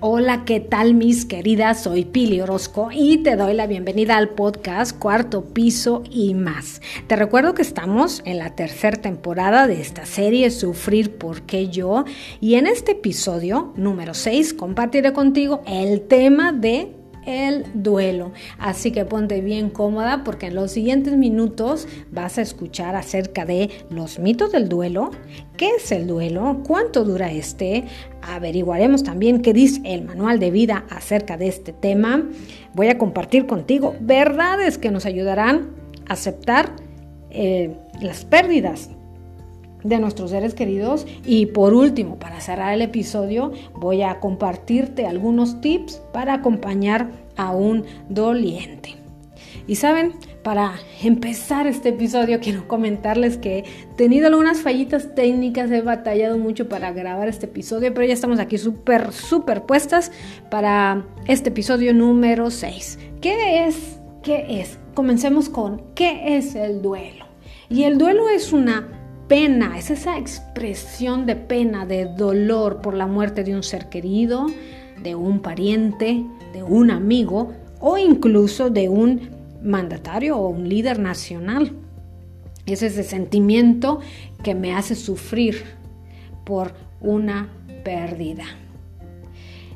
Hola, ¿qué tal mis queridas? Soy Pili Orozco y te doy la bienvenida al podcast Cuarto Piso y más. Te recuerdo que estamos en la tercera temporada de esta serie Sufrir porque yo y en este episodio número 6 compartiré contigo el tema de el duelo. Así que ponte bien cómoda porque en los siguientes minutos vas a escuchar acerca de los mitos del duelo, qué es el duelo, cuánto dura este, averiguaremos también qué dice el manual de vida acerca de este tema. Voy a compartir contigo verdades que nos ayudarán a aceptar eh, las pérdidas de nuestros seres queridos. Y por último, para cerrar el episodio, voy a compartirte algunos tips para acompañar a un doliente. Y saben, para empezar este episodio quiero comentarles que he tenido algunas fallitas técnicas, he batallado mucho para grabar este episodio, pero ya estamos aquí súper, súper puestas para este episodio número 6. ¿Qué es? ¿Qué es? Comencemos con ¿qué es el duelo? Y el duelo es una pena, es esa expresión de pena, de dolor por la muerte de un ser querido, de un pariente, de un amigo o incluso de un mandatario o un líder nacional. Es ese sentimiento que me hace sufrir por una pérdida.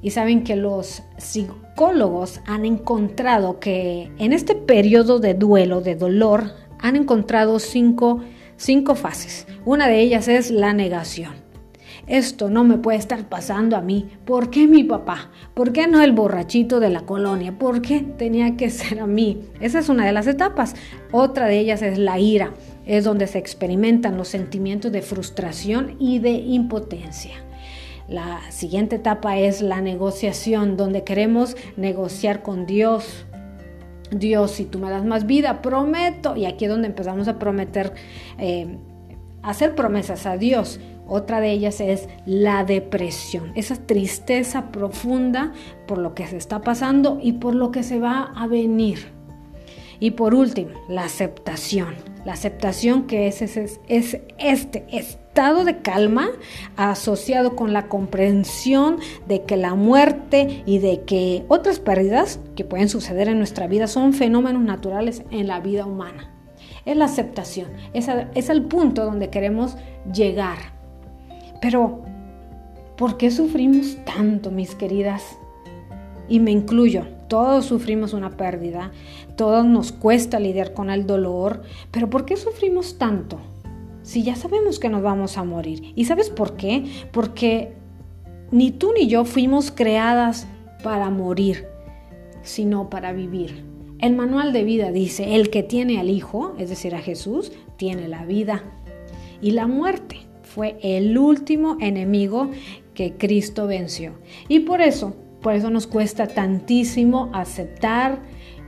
Y saben que los psicólogos han encontrado que en este periodo de duelo, de dolor, han encontrado cinco cinco fases. Una de ellas es la negación. Esto no me puede estar pasando a mí. ¿Por qué mi papá? ¿Por qué no el borrachito de la colonia? ¿Por qué tenía que ser a mí? Esa es una de las etapas. Otra de ellas es la ira. Es donde se experimentan los sentimientos de frustración y de impotencia. La siguiente etapa es la negociación, donde queremos negociar con Dios, Dios, si tú me das más vida, prometo. Y aquí es donde empezamos a prometer, eh, hacer promesas a Dios. Otra de ellas es la depresión, esa tristeza profunda por lo que se está pasando y por lo que se va a venir. Y por último, la aceptación. La aceptación que es, es, es este estado de calma asociado con la comprensión de que la muerte y de que otras pérdidas que pueden suceder en nuestra vida son fenómenos naturales en la vida humana. Es la aceptación, es, es el punto donde queremos llegar. Pero, ¿por qué sufrimos tanto, mis queridas? Y me incluyo, todos sufrimos una pérdida, todos nos cuesta lidiar con el dolor, pero ¿por qué sufrimos tanto? Si ya sabemos que nos vamos a morir. ¿Y sabes por qué? Porque ni tú ni yo fuimos creadas para morir, sino para vivir. El manual de vida dice, el que tiene al Hijo, es decir, a Jesús, tiene la vida. Y la muerte fue el último enemigo que Cristo venció. Y por eso, por eso nos cuesta tantísimo aceptar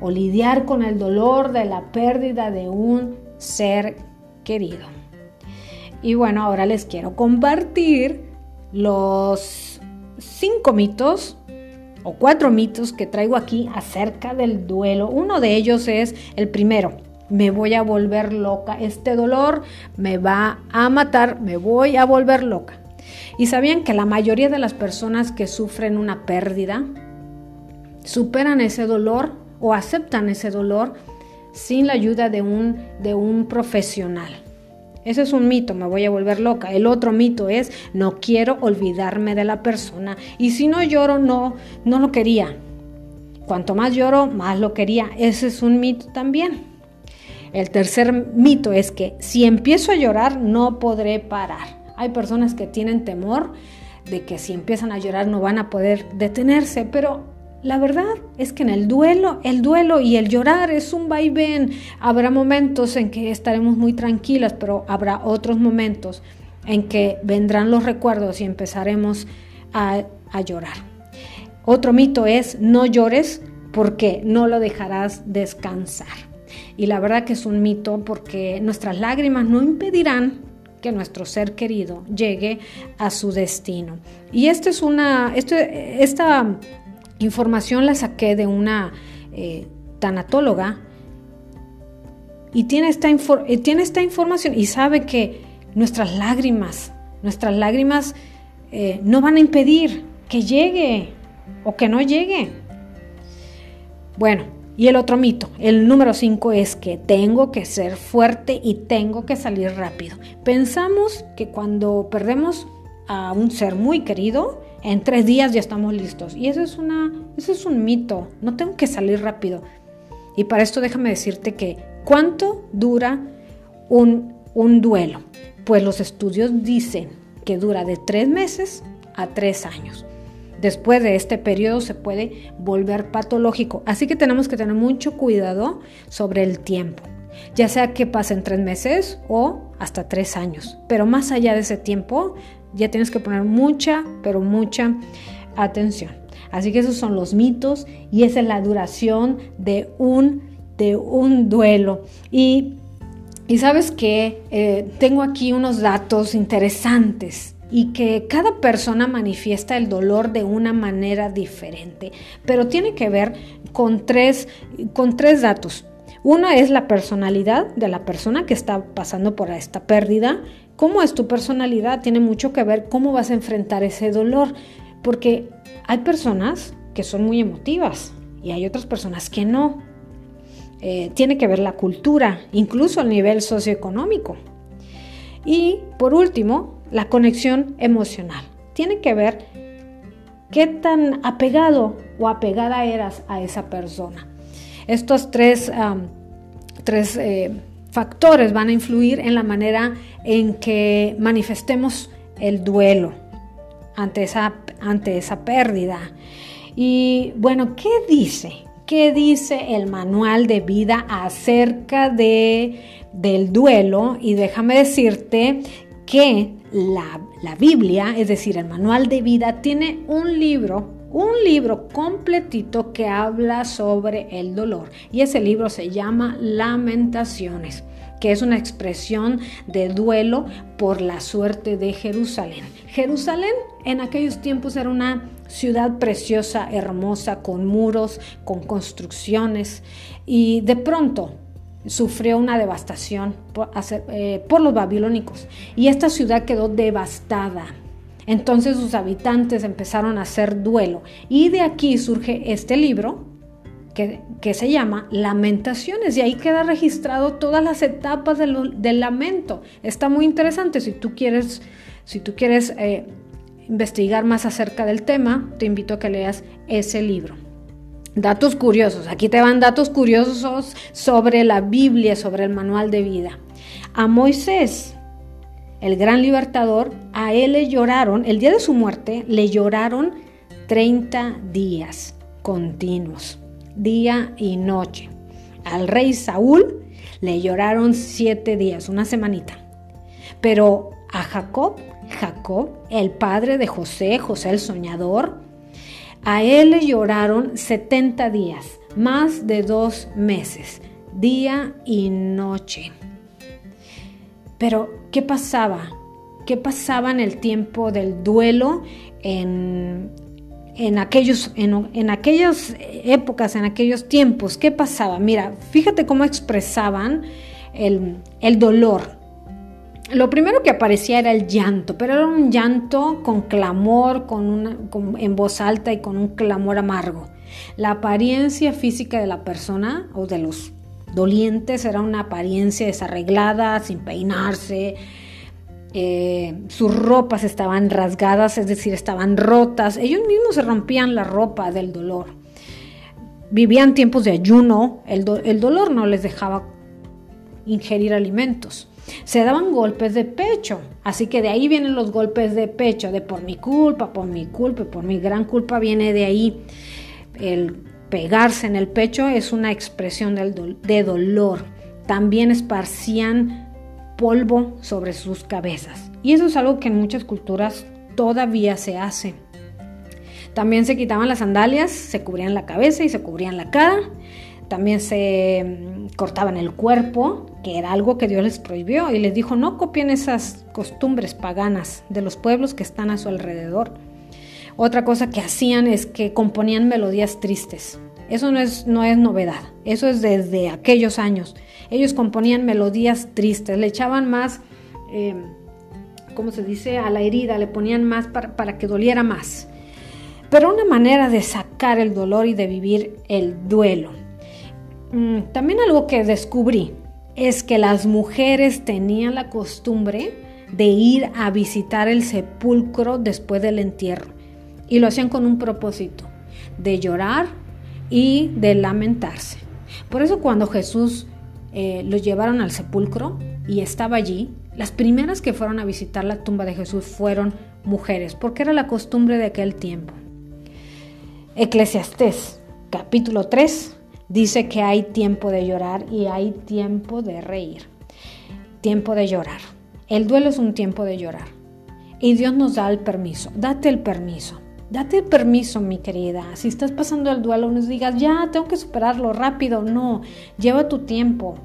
o lidiar con el dolor de la pérdida de un ser querido. Y bueno, ahora les quiero compartir los cinco mitos o cuatro mitos que traigo aquí acerca del duelo. Uno de ellos es el primero, me voy a volver loca, este dolor me va a matar, me voy a volver loca. Y sabían que la mayoría de las personas que sufren una pérdida superan ese dolor o aceptan ese dolor sin la ayuda de un, de un profesional. Ese es un mito, me voy a volver loca. El otro mito es, no quiero olvidarme de la persona. Y si no lloro, no, no lo quería. Cuanto más lloro, más lo quería. Ese es un mito también. El tercer mito es que si empiezo a llorar, no podré parar. Hay personas que tienen temor de que si empiezan a llorar no van a poder detenerse, pero la verdad es que en el duelo, el duelo y el llorar es un vaivén. Habrá momentos en que estaremos muy tranquilas, pero habrá otros momentos en que vendrán los recuerdos y empezaremos a, llorar. Otro mito es no llores porque no lo dejarás descansar. Y la verdad que es un mito porque nuestras lágrimas no impedirán que nuestro ser querido llegue a su destino. Y esta es una, esta información la saqué de una eh, tanatóloga y tiene esta, eh, tiene esta información y sabe que nuestras lágrimas, nuestras lágrimas eh, no van a impedir que llegue o que no llegue. Bueno, y el otro mito, el número 5 es que tengo que ser fuerte y tengo que salir rápido. Pensamos que cuando perdemos a un ser muy querido, en tres días ya estamos listos. Y eso es, una, eso es un mito, no tengo que salir rápido. Y para esto déjame decirte que ¿cuánto dura un, un duelo? Pues los estudios dicen que dura de tres meses a tres años. Después de este periodo se puede volver patológico, así que tenemos que tener mucho cuidado sobre el tiempo, ya sea que pasen tres meses o hasta tres años. Pero más allá de ese tiempo, ya tienes que poner mucha, pero mucha atención. Así que esos son los mitos y esa es la duración de un, de un duelo. Y, sabes que eh, tengo aquí unos datos interesantes y que cada persona manifiesta el dolor de una manera diferente, pero tiene que ver con tres, con tres datos. Una es la personalidad de la persona que está pasando por esta pérdida. ¿Cómo es tu personalidad? Tiene mucho que ver cómo vas a enfrentar ese dolor, porque hay personas que son muy emotivas y hay otras personas que no. Eh, tiene que ver la cultura, incluso el nivel socioeconómico. Y por último, la conexión emocional. Tiene que ver qué tan apegado o apegada eras a esa persona. Estos tres, tres eh, factores van a influir en la manera en que manifestemos el duelo ante esa, ante esa pérdida. Y bueno, ¿qué dice? ¿Qué dice el manual de vida acerca de, del duelo? Y déjame decirte que la, Biblia, es decir, el manual de vida, tiene un libro, un libro completito que habla sobre el dolor. Y ese libro se llama Lamentaciones que es una expresión de duelo por la suerte de Jerusalén. Jerusalén en aquellos tiempos era una ciudad preciosa, hermosa, con muros, con construcciones, y de pronto sufrió una devastación eh, por, los babilónicos y esta ciudad quedó devastada. Entonces sus habitantes empezaron a hacer duelo y de aquí surge este libro que, se llama Lamentaciones y ahí queda registrado todas las etapas del, lamento. Está muy interesante si tú quieres, si tú quieres eh, investigar más acerca del tema, te invito a que leas ese libro. Datos curiosos. Aquí te van datos curiosos sobre la Biblia, sobre el manual de vida. A Moisés, el gran libertador, a él le lloraron, el día de su muerte, le lloraron 30 días continuos, día y noche. Al rey Saúl le lloraron 7 días, una semanita. Pero a Jacob, Jacob, el padre de José, José el soñador, a él le lloraron 70 días, más de dos meses, día y noche. Pero, ¿qué pasaba? ¿Qué pasaba en el tiempo del duelo en, aquellos, en, aquellas épocas, en aquellos tiempos? ¿Qué pasaba? Mira, fíjate cómo expresaban el, el dolor lo primero que aparecía era el llanto, pero era un llanto con clamor, con una, en voz alta y con un clamor amargo. La apariencia física de la persona o de los dolientes era una apariencia desarreglada, sin peinarse. Eh, sus ropas estaban rasgadas, es decir, estaban rotas. Ellos mismos se rompían la ropa del dolor. Vivían tiempos de ayuno, el, el dolor no les dejaba ingerir alimentos se daban golpes de pecho. Así que de ahí vienen los golpes de pecho, de por mi culpa, por mi culpa, por mi gran culpa viene de ahí. El pegarse en el pecho es una expresión de dolor. También esparcían polvo sobre sus cabezas. Y eso es algo que en muchas culturas todavía se hace. También se quitaban las sandalias, se cubrían la cabeza y se cubrían la cara. También se mm, cortaban el cuerpo, que era algo que Dios les prohibió, y les dijo, no copien esas costumbres paganas de los pueblos que están a su alrededor. Otra cosa que hacían es que componían melodías tristes. Eso no es, no es novedad, eso es desde aquellos años. Ellos componían melodías tristes, le echaban más, eh, ¿cómo se dice?, a la herida, le ponían más para, para que doliera más. pero una manera de sacar el dolor y de vivir el duelo. Mm, también algo que descubrí es que las mujeres tenían la costumbre de ir a visitar el sepulcro después del entierro y lo hacían con un propósito, de llorar y de lamentarse. Por eso cuando Jesús eh, los llevaron al sepulcro y estaba allí, las primeras que fueron a visitar la tumba de Jesús fueron mujeres, porque era la costumbre de aquel tiempo. Eclesiastés capítulo 3 dice que hay tiempo de llorar y hay tiempo de reír. Tiempo de llorar. El duelo es un tiempo de llorar. Y Dios nos da el permiso. Date el permiso. Date permiso, mi querida. Si estás pasando el duelo, no digas, ya, tengo que superarlo rápido. No, lleva tu tiempo.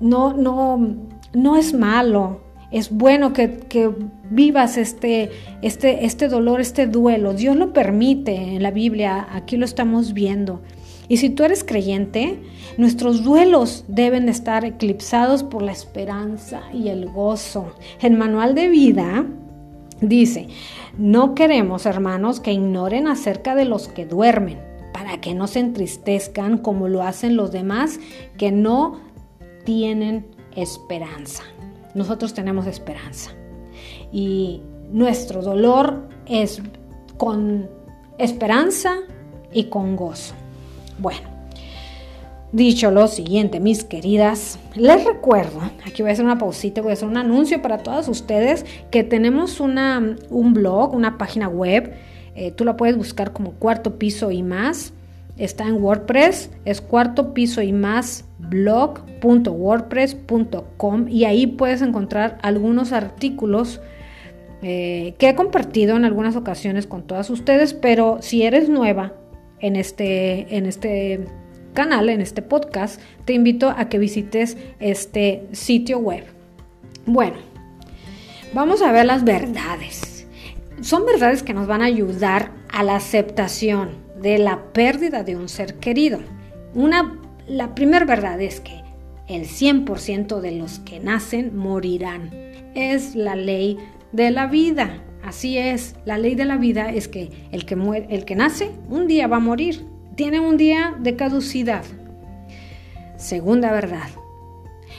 No, no, no es malo. Es bueno que, que vivas este, este, este dolor, este duelo. Dios lo permite en la Biblia. Aquí lo estamos viendo. Y si tú eres creyente, nuestros duelos deben estar eclipsados por la esperanza y el gozo. El manual de vida dice, no queremos, hermanos, que ignoren acerca de los que duermen, para que no se entristezcan como lo hacen los demás que no tienen esperanza. Nosotros tenemos esperanza. Y nuestro dolor es con esperanza y con gozo. Bueno, dicho lo siguiente, mis queridas, les recuerdo, aquí voy a hacer una pausita, voy a hacer un anuncio para todas ustedes que tenemos una, un blog, una página web, eh, tú la puedes buscar como cuarto piso y más. Está en WordPress, es cuarto piso y más blog.wordpress.com y ahí puedes encontrar algunos artículos eh, que he compartido en algunas ocasiones con todas ustedes, pero si eres nueva en este, en este canal, en este podcast, te invito a que visites este sitio web. Bueno, vamos a ver las verdades. Son verdades que nos van a ayudar a la aceptación de la pérdida de un ser querido. Una, la primera verdad es que el 100% de los que nacen morirán. Es la ley de la vida. Así es, la ley de la vida es que el que, muere, el que nace un día va a morir, tiene un día de caducidad. Segunda verdad,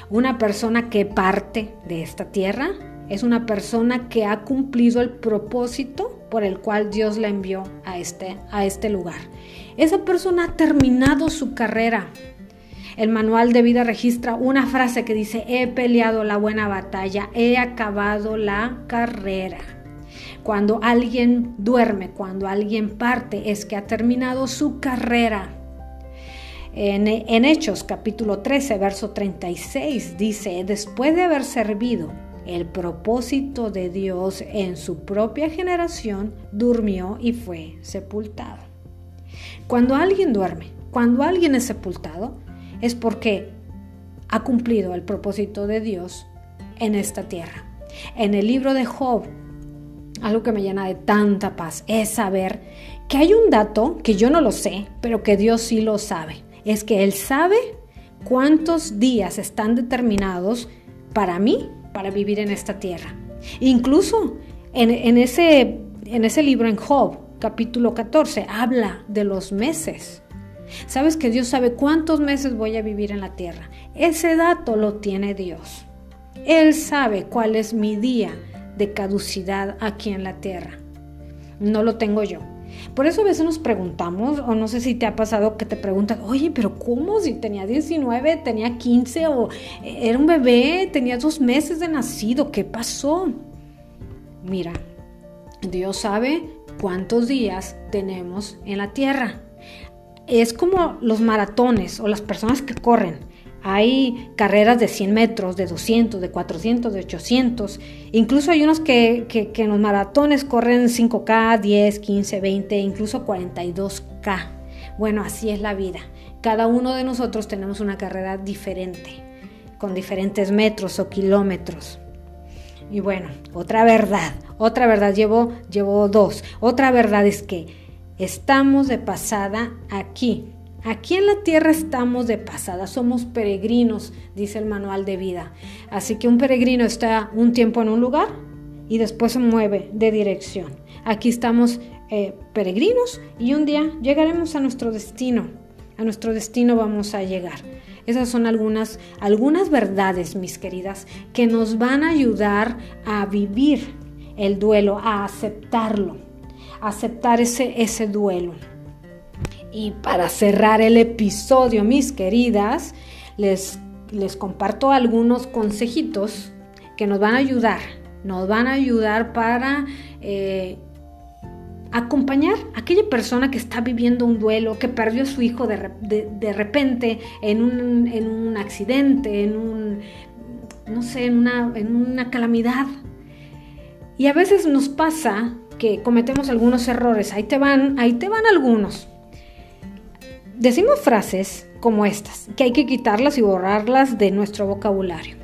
una persona que parte de esta tierra es una persona que ha cumplido el propósito por el cual Dios la envió a este, a este lugar. Esa persona ha terminado su carrera. El manual de vida registra una frase que dice, he peleado la buena batalla, he acabado la carrera. Cuando alguien duerme, cuando alguien parte, es que ha terminado su carrera. En, Hechos capítulo 13, verso 36 dice, después de haber servido el propósito de Dios en su propia generación, durmió y fue sepultado. Cuando alguien duerme, cuando alguien es sepultado, es porque ha cumplido el propósito de Dios en esta tierra. En el libro de Job, algo que me llena de tanta paz es saber que hay un dato que yo no lo sé, pero que Dios sí lo sabe. Es que Él sabe cuántos días están determinados para mí, para vivir en esta tierra. Incluso en, ese, en ese libro en Job, capítulo 14, habla de los meses. Sabes que Dios sabe cuántos meses voy a vivir en la tierra. Ese dato lo tiene Dios. Él sabe cuál es mi día de caducidad aquí en la tierra. No lo tengo yo. Por eso a veces nos preguntamos, o no sé si te ha pasado que te preguntan, oye, pero ¿cómo? Si tenía 19, tenía 15, o era un bebé, tenía dos meses de nacido, ¿qué pasó? Mira, Dios sabe cuántos días tenemos en la tierra. Es como los maratones o las personas que corren. Hay carreras de 100 metros, de 200, de 400, de 800. Incluso hay unos que, en los maratones corren 5K, 10, 15, 20, incluso 42K. Bueno, así es la vida. Cada uno de nosotros tenemos una carrera diferente, con diferentes metros o kilómetros. Y bueno, otra verdad, otra verdad, llevo, llevo dos. Otra verdad es que estamos de pasada aquí, Aquí en la tierra estamos de pasada, somos peregrinos, dice el manual de vida. Así que un peregrino está un tiempo en un lugar y después se mueve de dirección. Aquí estamos eh, peregrinos y un día llegaremos a nuestro destino. A nuestro destino vamos a llegar. Esas son algunas, algunas verdades, mis queridas, que nos van a ayudar a vivir el duelo, a aceptarlo, a aceptar ese, ese duelo. Y para cerrar el episodio, mis queridas, les, les comparto algunos consejitos que nos van a ayudar, nos van a ayudar para eh, acompañar a aquella persona que está viviendo un duelo, que perdió a su hijo de, repente en un, accidente, en un, no sé, en una, en una calamidad. Y a veces nos pasa que cometemos algunos errores. Ahí te van, ahí te van algunos. Decimos frases como estas, que hay que quitarlas y borrarlas de nuestro vocabulario.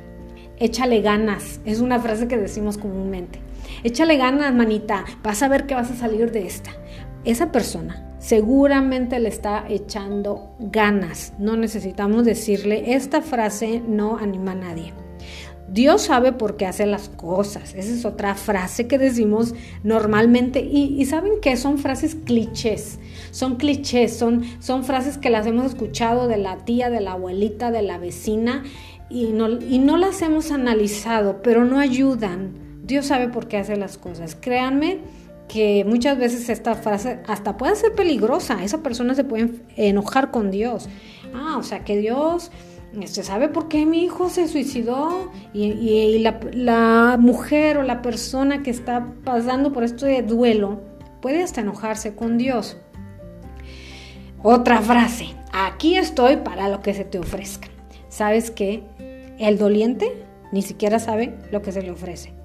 Échale ganas, es una frase que decimos comúnmente. Échale ganas, manita, vas a ver que vas a salir de esta. Esa persona seguramente le está echando ganas. No necesitamos decirle, esta frase no anima a nadie. Dios sabe por qué hace las cosas. Esa es otra frase que decimos normalmente. Y, saben que son frases clichés. Son clichés, son, son frases que las hemos escuchado de la tía, de la abuelita, de la vecina y no, y no las hemos analizado, pero no ayudan Dios sabe por qué hace las cosas. Créanme que muchas veces esta frase hasta puede ser peligrosa. Esa persona se puede enojar con Dios. Ah, o sea que Dios este, sabe por qué mi hijo se suicidó y, la, mujer o la persona que está pasando por esto de duelo puede hasta enojarse con Dios. Otra frase, aquí estoy para lo que se te ofrezca. ¿Sabes qué? El doliente ni siquiera sabe lo que se le ofrece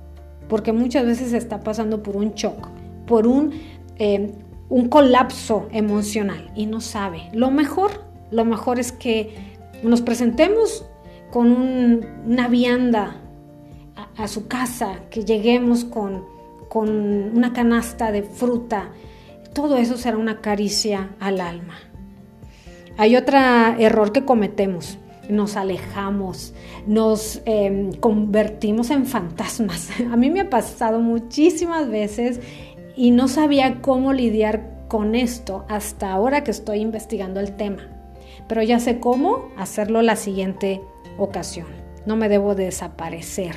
porque muchas veces está pasando por un shock, por un, eh, un colapso emocional y no sabe. Lo mejor, lo mejor es que nos presentemos con una vianda a, su casa, que lleguemos con, con una canasta de fruta. Todo eso será una caricia al alma. Hay otro error que cometemos nos alejamos, nos em, convertimos en fantasmas. A mí me ha pasado muchísimas veces y no sabía cómo lidiar con esto hasta ahora que estoy investigando el tema. Pero ya sé cómo hacerlo la siguiente ocasión. No me debo desaparecer.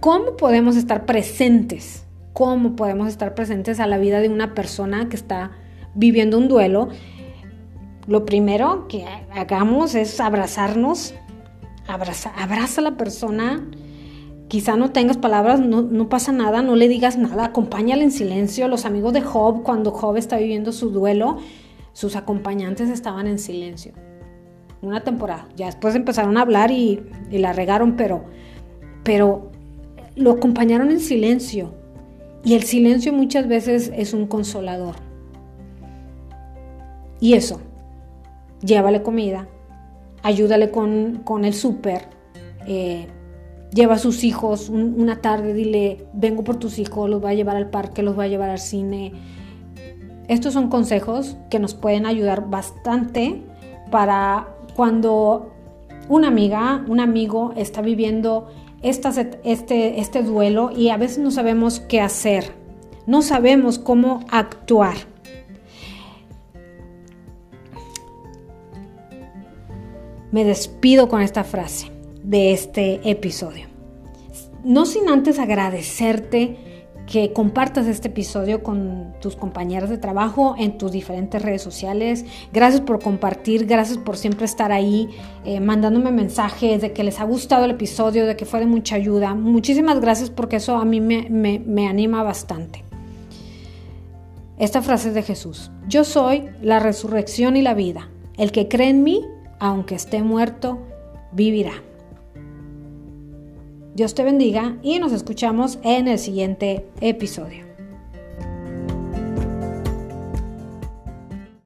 ¿Cómo podemos estar presentes? ¿Cómo podemos estar presentes a la vida de una persona que está viviendo un duelo lo primero que hagamos es abrazarnos, abraza, abraza a la persona. Quizá no tengas palabras, no, pasa nada, no le digas nada, acompáñale en silencio. Los amigos de Job, cuando Job está viviendo su duelo, sus acompañantes estaban en silencio. Una temporada. Ya después empezaron a hablar y, y la regaron, pero, pero lo acompañaron en silencio. Y el silencio muchas veces es un consolador. Y eso, llévale comida, ayúdale con, el súper, eh, lleva a sus hijos una tarde, dile, vengo por tus hijos, los va a llevar al parque, los va a llevar al cine. Estos son consejos que nos pueden ayudar bastante para cuando una amiga, un amigo está viviendo este, este duelo y a veces no sabemos qué hacer, no sabemos cómo actuar. me despido con esta frase de este episodio. No sin antes agradecerte que compartas este episodio con tus compañeras de trabajo en tus diferentes redes sociales. Gracias por compartir, gracias por siempre estar ahí eh, mandándome mensajes de que les ha gustado el episodio, de que fue de mucha ayuda. Muchísimas gracias porque eso a mí me, me anima bastante. Esta frase es de Jesús. Yo soy la resurrección y la vida. El que cree en mí, aunque esté muerto, vivirá. Dios te bendiga y nos escuchamos en el siguiente episodio.